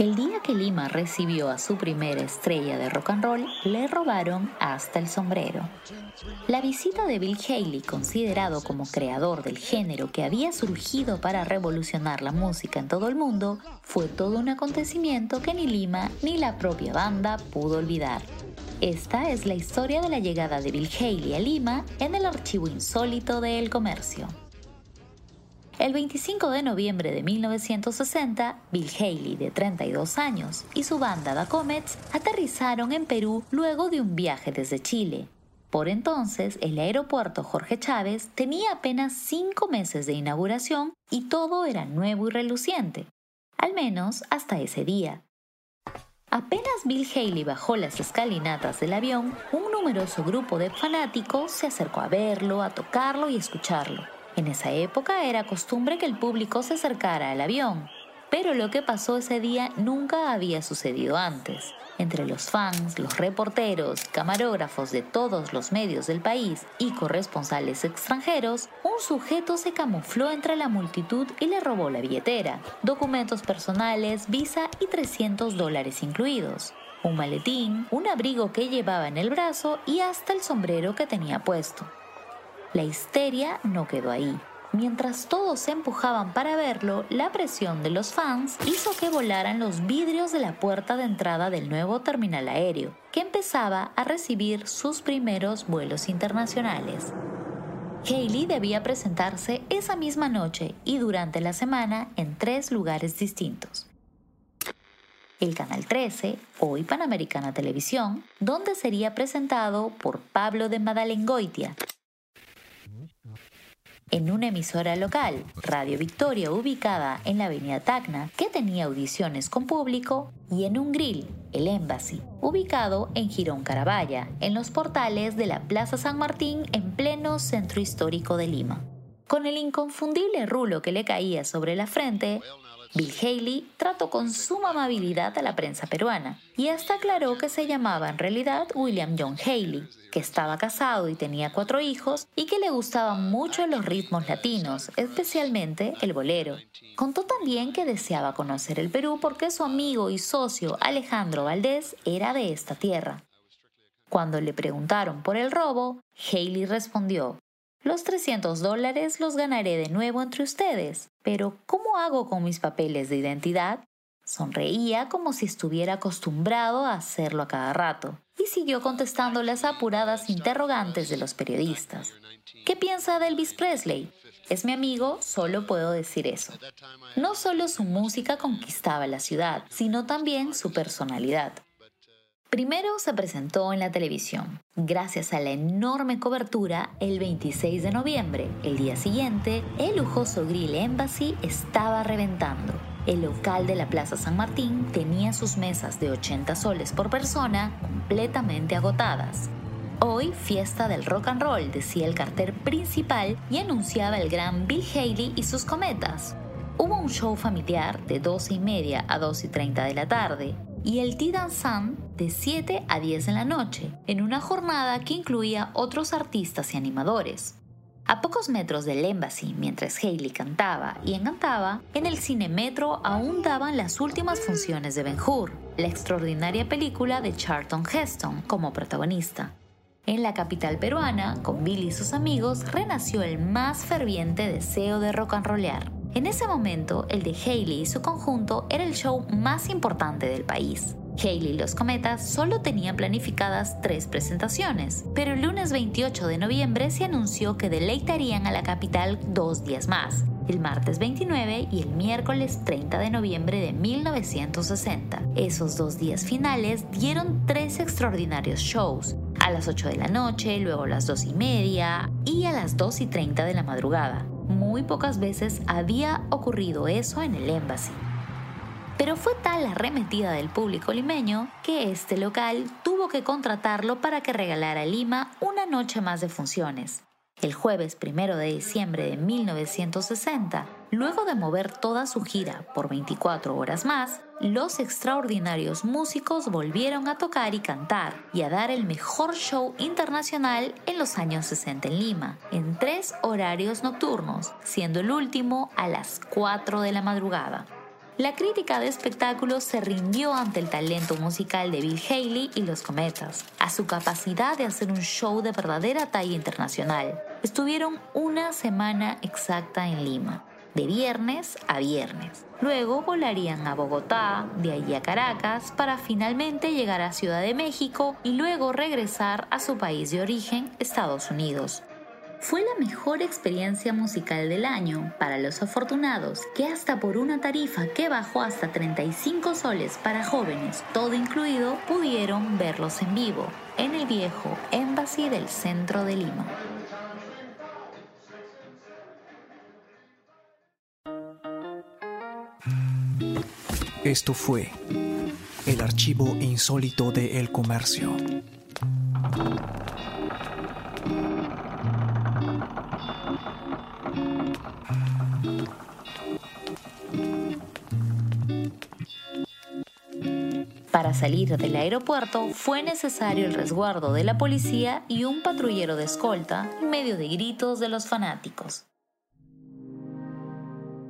El día que Lima recibió a su primera estrella de rock and roll, le robaron hasta el sombrero. La visita de Bill Haley, considerado como creador del género que había surgido para revolucionar la música en todo el mundo, fue todo un acontecimiento que ni Lima ni la propia banda pudo olvidar. Esta es la historia de la llegada de Bill Haley a Lima en el archivo insólito de El Comercio. El 25 de noviembre de 1960, Bill Haley, de 32 años, y su banda The Comets aterrizaron en Perú luego de un viaje desde Chile. Por entonces, el aeropuerto Jorge Chávez tenía apenas cinco meses de inauguración y todo era nuevo y reluciente, al menos hasta ese día. Apenas Bill Haley bajó las escalinatas del avión, un numeroso grupo de fanáticos se acercó a verlo, a tocarlo y escucharlo. En esa época era costumbre que el público se acercara al avión, pero lo que pasó ese día nunca había sucedido antes. Entre los fans, los reporteros, camarógrafos de todos los medios del país y corresponsales extranjeros, un sujeto se camufló entre la multitud y le robó la billetera, documentos personales, visa y 300 dólares incluidos, un maletín, un abrigo que llevaba en el brazo y hasta el sombrero que tenía puesto. La histeria no quedó ahí. Mientras todos se empujaban para verlo, la presión de los fans hizo que volaran los vidrios de la puerta de entrada del nuevo terminal aéreo, que empezaba a recibir sus primeros vuelos internacionales. Haley debía presentarse esa misma noche y durante la semana en tres lugares distintos. El Canal 13, hoy Panamericana Televisión, donde sería presentado por Pablo de Madalengoitia, en una emisora local, Radio Victoria, ubicada en la avenida Tacna, que tenía audiciones con público, y en un grill, el Embassy, ubicado en Girón Carabaya, en los portales de la Plaza San Martín en pleno centro histórico de Lima. Con el inconfundible rulo que le caía sobre la frente, Bill Haley trató con suma amabilidad a la prensa peruana y hasta aclaró que se llamaba en realidad William John Haley, que estaba casado y tenía cuatro hijos y que le gustaban mucho los ritmos latinos, especialmente el bolero. Contó también que deseaba conocer el Perú porque su amigo y socio Alejandro Valdés era de esta tierra. Cuando le preguntaron por el robo, Haley respondió, los 300 dólares los ganaré de nuevo entre ustedes, pero ¿cómo hago con mis papeles de identidad? Sonreía como si estuviera acostumbrado a hacerlo a cada rato y siguió contestando las apuradas interrogantes de los periodistas. ¿Qué piensa de Elvis Presley? Es mi amigo, solo puedo decir eso. No solo su música conquistaba la ciudad, sino también su personalidad. Primero se presentó en la televisión. Gracias a la enorme cobertura, el 26 de noviembre, el día siguiente, el lujoso Grill Embassy estaba reventando. El local de la Plaza San Martín tenía sus mesas de 80 soles por persona completamente agotadas. Hoy, fiesta del rock and roll, decía el cartel principal y anunciaba el gran Bill Haley y sus cometas. Hubo un show familiar de 12 y media a 2 y 30 de la tarde, y el Tidan Sun de 7 a 10 de la noche, en una jornada que incluía otros artistas y animadores. A pocos metros del Embassy, mientras Haley cantaba y encantaba, en el Cine Metro aún daban las últimas funciones de Ben Hur, la extraordinaria película de Charlton Heston como protagonista. En la capital peruana, con Billy y sus amigos, renació el más ferviente deseo de rock and rollear. En ese momento, el de Haley y su conjunto era el show más importante del país. Haley y los Cometas solo tenían planificadas tres presentaciones, pero el lunes 28 de noviembre se anunció que deleitarían a la capital dos días más, el martes 29 y el miércoles 30 de noviembre de 1960. Esos dos días finales dieron tres extraordinarios shows, a las 8 de la noche, luego a las 2 y media y a las 2 y 30 de la madrugada. Muy pocas veces había ocurrido eso en el Embassy. Pero fue tal la arremetida del público limeño que este local tuvo que contratarlo para que regalara a Lima una noche más de funciones. El jueves 1 de diciembre de 1960, luego de mover toda su gira por 24 horas más, los extraordinarios músicos volvieron a tocar y cantar y a dar el mejor show internacional en los años 60 en Lima, en tres horarios nocturnos, siendo el último a las 4 de la madrugada. La crítica de espectáculos se rindió ante el talento musical de Bill Haley y los Cometas, a su capacidad de hacer un show de verdadera talla internacional. Estuvieron una semana exacta en Lima, de viernes a viernes. Luego volarían a Bogotá, de allí a Caracas, para finalmente llegar a Ciudad de México y luego regresar a su país de origen, Estados Unidos. Fue la mejor experiencia musical del año para los afortunados que hasta por una tarifa que bajó hasta 35 soles para jóvenes, todo incluido, pudieron verlos en vivo en el viejo Embassy del centro de Lima. Esto fue el archivo insólito de El Comercio. Para salir del aeropuerto fue necesario el resguardo de la policía y un patrullero de escolta en medio de gritos de los fanáticos.